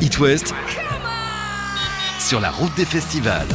It West sur la route des festivals.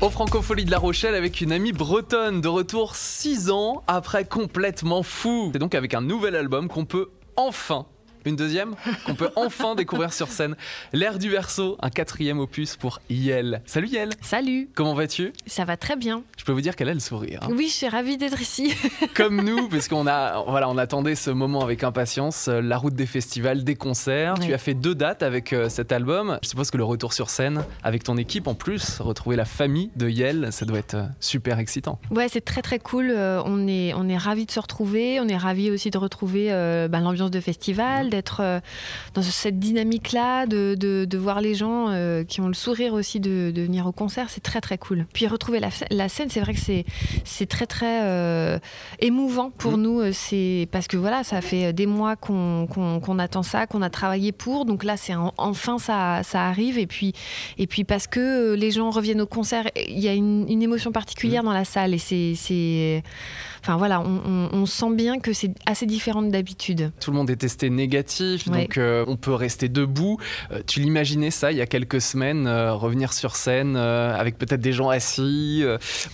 Au Francophonie de La Rochelle avec une amie bretonne de retour 6 ans après complètement fou. C'est donc avec un nouvel album qu'on peut enfin une deuxième qu'on peut enfin découvrir sur scène. L'air du verso, un quatrième opus pour Yel. Salut Yel, Salut, comment vas-tu? Ça va très bien. Je peux vous dire qu'elle a le sourire. hein. Oui, je suis ravie d'être ici. Comme nous, parce qu'on a, voilà, on attendait ce moment avec impatience. euh, La route des festivals, des concerts. Tu as fait deux dates avec euh, cet album. Je suppose que le retour sur scène avec ton équipe en plus, retrouver la famille de Yel, ça doit être euh, super excitant. Ouais, c'est très très cool. On est on est ravis de se retrouver. On est ravis aussi de retrouver euh, ben, l'ambiance de festival, d'être euh, dans cette dynamique là, de, de, de voir les gens euh, qui ont le sourire aussi de, de venir au concert. C'est très très cool. Puis retrouver la, sc- la scène, c'est vrai que c'est très très euh, émouvant pour Mhm. nous. C'est parce que voilà, ça fait des mois qu'on qu'on attend ça, qu'on a travaillé pour. Donc là, c'est en- enfin ça ça arrive. Et puis Et puis parce que les gens reviennent au concert, il y a une, une émotion particulière Mm. dans la salle et c'est, enfin voilà, on, on- on sent bien que c'est assez différent de d'habitude. Tout le monde est testé négatif, Ouais. donc euh, on peut rester debout. Euh, tu l'imaginais ça il y a quelques semaines, euh, revenir sur scène avec peut-être des gens assis,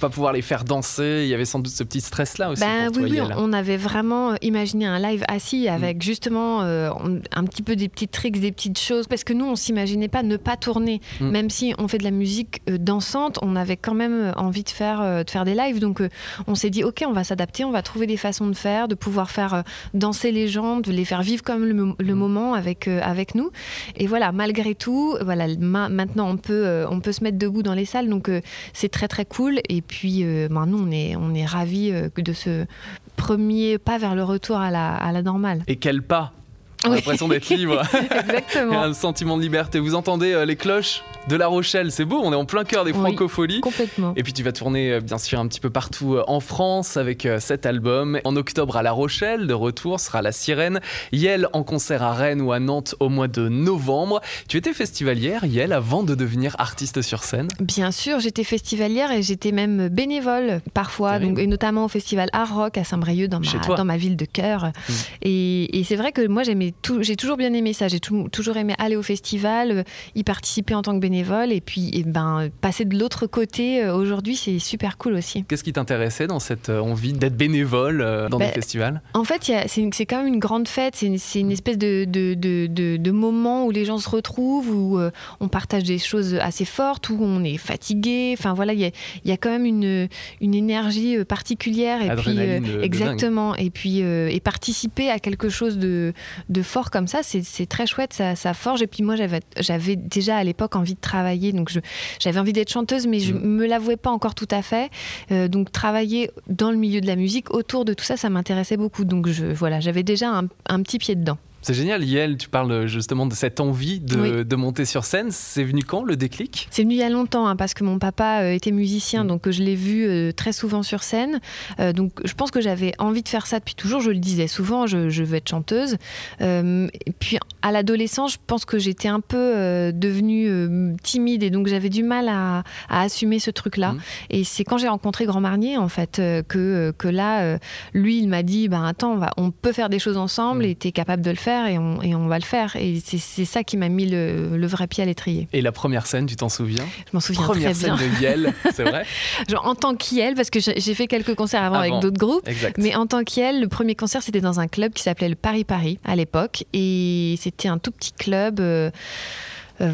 pas pouvoir les faire danser. Il y avait sans doute ce petit stress-là aussi Ben pour toi, oui, oui, on avait vraiment imaginé un live assis avec justement un petit peu des petits tricks, des petites choses, parce que nous, on s'imaginait pas ne pas tourner, Mm. même si on fait de la musique dansante, on avait quand même envie de faire, de faire des lives, donc on s'est dit, ok, on va s'adapter, on va trouver des façons de faire, de pouvoir faire danser les gens, de les faire vivre comme le, le Mm. moment avec, euh, avec nous. Et voilà, malgré tout, voilà, ma- maintenant on peut, euh, on peut se mettre debout dans les salles, donc euh, c'est très très cool. Et puis, ben, nous, on est, on est ravis de ce premier pas vers le retour à la, à la normale. Et quel pas On a l'impression d'être libre. Il y a Exactement. un sentiment de liberté. Vous entendez euh, les cloches de La Rochelle, c'est beau, on est en plein cœur des Oui. francopholies. Complètement. Et puis tu vas tourner euh, bien sûr un petit peu partout euh, en France avec cet album. En octobre à La Rochelle, de retour sera La Sirène. Yel en concert à Rennes ou à Nantes au mois de novembre. Tu étais festivalière, Yel, avant de devenir artiste sur scène? Bien sûr, j'étais festivalière et j'étais même bénévole parfois, donc, et notamment au festival Art Rock à Saint-Brieuc, dans ma, toi. dans ma ville de cœur. Mm. Et, et c'est vrai que moi, j'aimais j'ai toujours bien aimé ça. J'ai tou- toujours aimé aller au festival, euh, y participer en tant que bénévole et puis eh ben, passer de l'autre côté euh, aujourd'hui, c'est super cool aussi. Qu'est-ce qui t'intéressait dans cette euh, envie d'être bénévole dans Ben, des festivals? En fait, c'est quand même une grande fête. C'est une, espèce de, de, de, moment où les gens se retrouvent, où on partage des choses assez fortes, où on est fatigué. Enfin voilà, il y a, y a quand même une, une énergie particulière. Et Adrénaline puis, exactement. Et puis, et participer à quelque chose de, de fort comme ça, c'est très chouette. Ça, ça forge. Et puis moi, j'avais déjà à l'époque envie de travailler. Donc j'avais envie d'être chanteuse, mais je Mhm. me l'avouais pas encore tout à fait. Euh, donc travailler dans le milieu de la musique, autour de tout ça, ça m'intéressait beaucoup. Donc je, voilà, j'avais déjà un, un petit pied dedans. C'est génial, Yel, tu parles euh, justement de cette envie de, Oui. de monter sur scène. C'est venu quand le déclic? C'est venu il y a longtemps, hein, parce que mon papa euh, était musicien, Mm. donc euh, je l'ai vu euh, très souvent sur scène. Euh, donc je pense que j'avais envie de faire ça depuis toujours. Je le disais souvent, je, je veux être chanteuse. Euh, et puis à l'adolescence, je pense que j'étais un peu devenue timide et donc j'avais du mal à, à assumer ce truc-là. Mm. Et c'est quand j'ai rencontré Grand Marnier en fait que, que là, lui, il m'a dit, ben attends, on, va, on peut faire des choses ensemble Mm. et tu es capable de le faire et on, et on va le faire. Et c'est ça qui m'a mis le, le vrai pied à l'étrier. Et la première scène, tu t'en souviens? Je m'en souviens Première très bien. scène de Yel, c'est vrai? Genre, en tant qu'IEL, parce que j'ai fait quelques concerts avant, Avant. avec d'autres groupes. Exact. Mais en tant qu'IEL, le premier concert, c'était dans un club qui s'appelait le Paris Paris à l'époque. Et c'était un tout petit club. euh,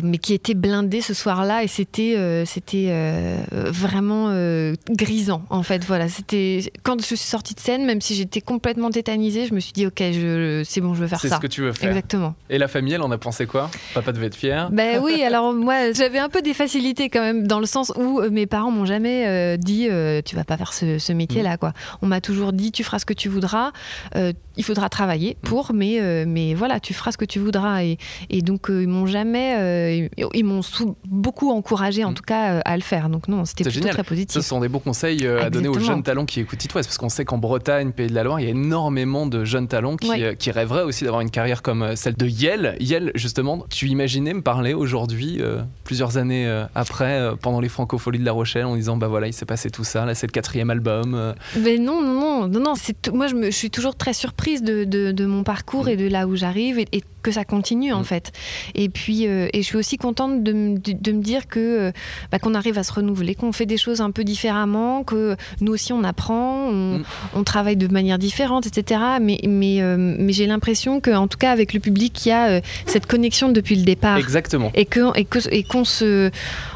mais qui était blindé ce soir-là et c'était euh, c'était euh, vraiment euh, grisant en fait voilà c'était quand je suis sortie de scène même si j'étais complètement tétanisée je me suis dit ok je c'est bon je veux faire C'est ça ce que tu veux faire. exactement Et la famille, elle en a pensé quoi? Papa devait être fier. ben oui, alors moi j'avais un peu des facilités quand même dans le sens où euh, mes parents m'ont jamais euh, dit euh, tu vas pas faire ce, ce métier-là quoi. On m'a toujours dit tu feras ce que tu voudras, euh, il faudra travailler pour, mais, euh, mais voilà, tu feras ce que tu voudras. Et, et donc, euh, ils m'ont jamais. euh, ils m'ont beaucoup encouragé, en Mm. tout cas, à le faire. Donc, non, c'était plutôt génial. très Ce positif. sont des bons conseils à donner aux jeunes talents qui écoutent It West, parce qu'on sait qu'en Bretagne, Pays de la Loire, il y a énormément de jeunes talents qui, Ouais. qui rêveraient aussi d'avoir une carrière comme celle de Yel. Yel, justement, tu imaginais me parler aujourd'hui, plusieurs années après, pendant les Francopholies de La Rochelle, en disant bah voilà, il s'est passé tout ça, là c'est le quatrième album. Mais non, non, non, non, non. Moi, je, me, je suis toujours très surprise de, de, de mon parcours et de là où j'arrive et, et que ça continue en Mm. fait. Et puis, euh, et je suis aussi contente de, me- de, de me dire que euh, bah, qu'on arrive à se renouveler, qu'on fait des choses un peu différemment, que nous aussi on apprend, on, Mm. on travaille de manière différente, etc. Mais, mais, euh, mais j'ai l'impression qu'en tout cas avec le public, il y a euh, cette connexion depuis le départ Exactement. et que et que et qu'on se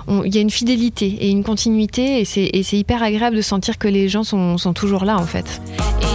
on- il y a une fidélité et une continuité et c'est et c'est hyper agréable de sentir que les gens sont, sont toujours là en fait. Et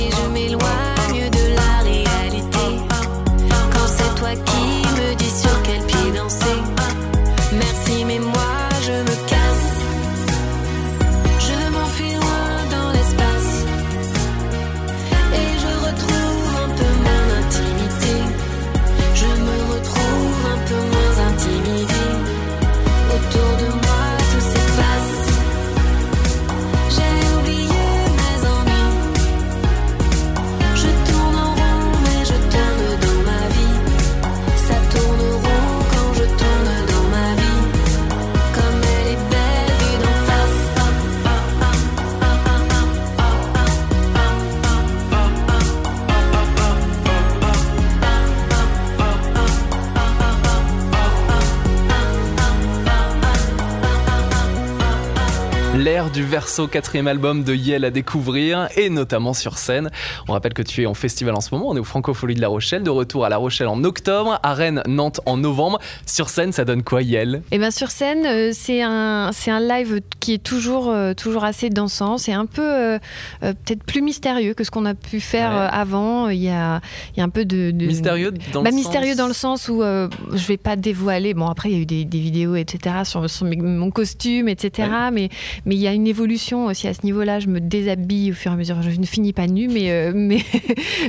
L'ère du verso, quatrième album de Yel à découvrir, et notamment sur scène. On rappelle que tu es en festival en ce moment, on est au Francofolie de La Rochelle, de retour à La Rochelle en octobre, à Rennes, Nantes en novembre. Sur scène, ça donne quoi Yel Et bien sur scène, euh, c'est un un live qui est toujours euh, toujours assez dansant. C'est un peu euh, peut-être plus mystérieux que ce qu'on a pu faire Ouais. avant. Il y a il y a un peu de, de- Mystérieux dans bah, le mystérieux sens- dans le sens où je vais pas dévoiler. Bon, après, il y a eu des, des vidéos, etc., sur, sur mes- mon costume, etc. Mais mais il y a une évolution aussi à ce niveau-là. Je me déshabille au fur et à mesure. Je ne finis pas nue, mais euh, mais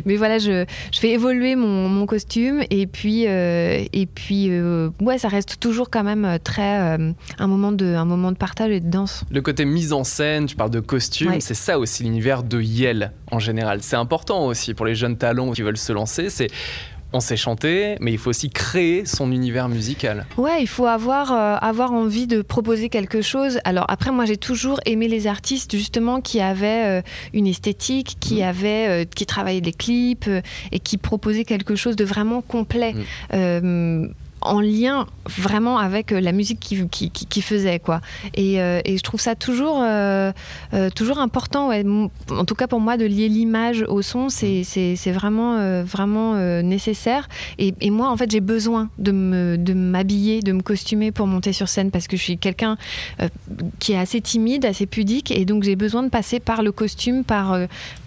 mais voilà, je, je fais évoluer mon, mon costume et puis euh, et puis euh, ouais, ça reste toujours quand même très un moment de un moment de partage et de danse. Le côté mise en scène, tu parles de costume, Ouais. c'est ça aussi l'univers de Yel en général. C'est important aussi pour les jeunes talents qui veulent se lancer. C'est on sait chanter, mais il faut aussi créer son univers musical. Ouais, il faut avoir, euh, avoir envie de proposer quelque chose. Alors après, moi, j'ai toujours aimé les artistes justement qui avaient euh, une esthétique, qui avaient, euh, qui travaillaient des clips et qui proposaient quelque chose de vraiment complet. Mm. En lien vraiment avec euh, la musique qui, qui, qui- qui faisait quoi. Et, euh, et je trouve ça toujours euh, euh, toujours important ouais. En tout cas pour moi de lier l'image au son c'est c'est vraiment vraiment nécessaire. Et, et moi en fait j'ai besoin de me de m'habiller de me costumer pour monter sur scène parce que je suis quelqu'un qui est assez timide assez pudique. Et donc j'ai besoin de passer par le costume par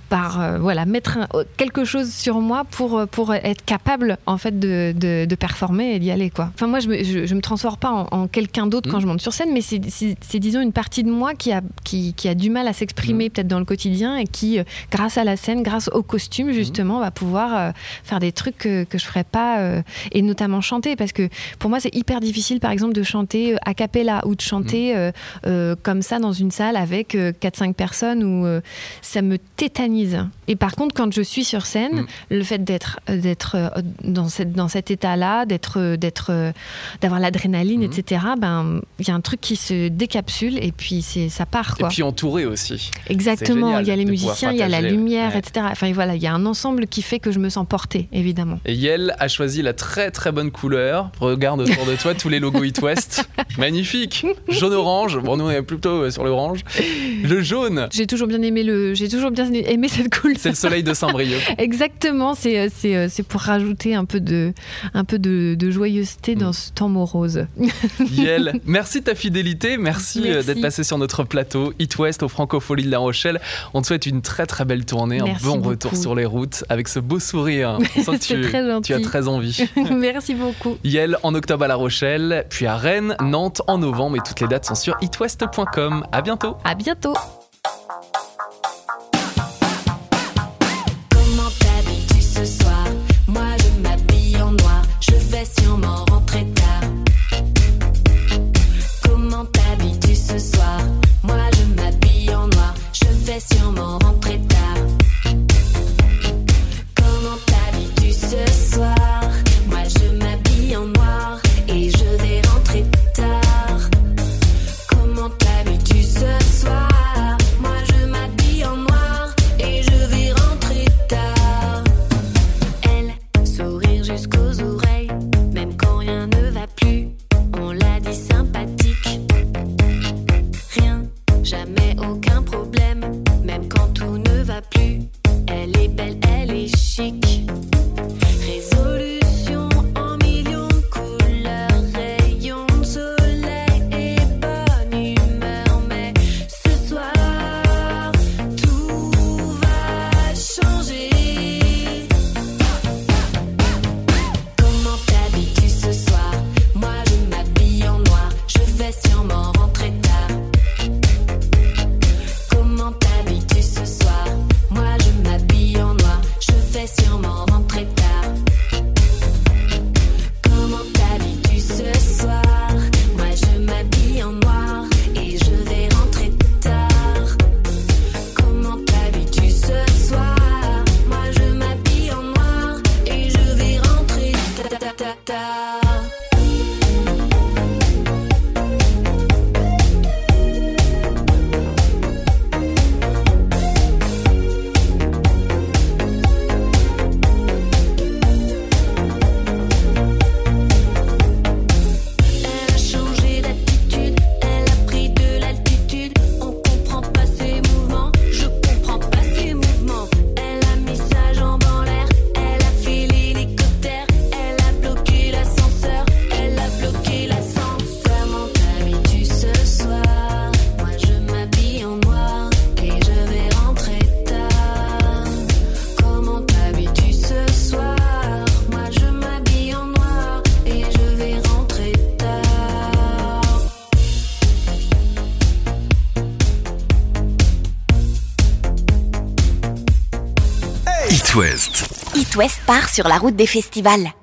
par euh, voilà mettre un- quelque chose sur moi pour euh, pour être capable en fait de, de, de performer et d'y aller quoi. Enfin moi je me, je, je me transforme pas en, en quelqu'un d'autre quand Mhm. je monte sur scène mais c'est disons une partie de moi qui a qui, qui a du mal à s'exprimer peut-être dans le quotidien et qui euh, grâce à la scène grâce au costume justement va pouvoir euh, faire des trucs que, que je ferais pas euh, et notamment chanter parce que pour moi c'est hyper difficile par exemple de chanter euh, a cappella ou de chanter euh, euh, comme ça dans une salle avec 4-5 personnes où euh, ça me tétanise. Et par contre, quand je suis sur scène, Mm. le fait d'être d'être euh, dans cette dans cet état-là, d'être euh, d'être euh, d'avoir l'adrénaline, Mm. etc. Ben il y a un truc qui se décapsule et puis c'est ça part Et puis entouré aussi. Exactement. Il y a les musiciens, il y a la lumière, Ouais. etc. Enfin voilà, il y a un ensemble qui fait que je me sens portée, évidemment. Et Yel a choisi la très très bonne couleur. Regarde autour de toi tous les logos It West. Magnifique. Jaune-orange. Bon, nous on est plutôt sur l'orange. Le jaune, J'ai toujours bien aimé le, j'ai toujours bien aimé cette couleur. c'est le soleil de Saint-Brieuc. Exactement, c'est euh, c'est euh, c'est pour rajouter un peu de un peu de, de joyeuseté dans ce temps morose. Yel, merci de ta fidélité. Merci, euh, Merci. d'être passé sur notre plateau It West au Francofolie de La Rochelle. On te souhaite une très très belle tournée, Merci un bon beaucoup. retour sur les routes avec ce beau sourire. On sent que C'est tu, très gentil. tu as très envie. Merci beaucoup. Yel en octobre à La Rochelle, puis à Rennes, Nantes en novembre et toutes les dates sont sur itwest.com. À bientôt. À bientôt. Part sur la route des festivals.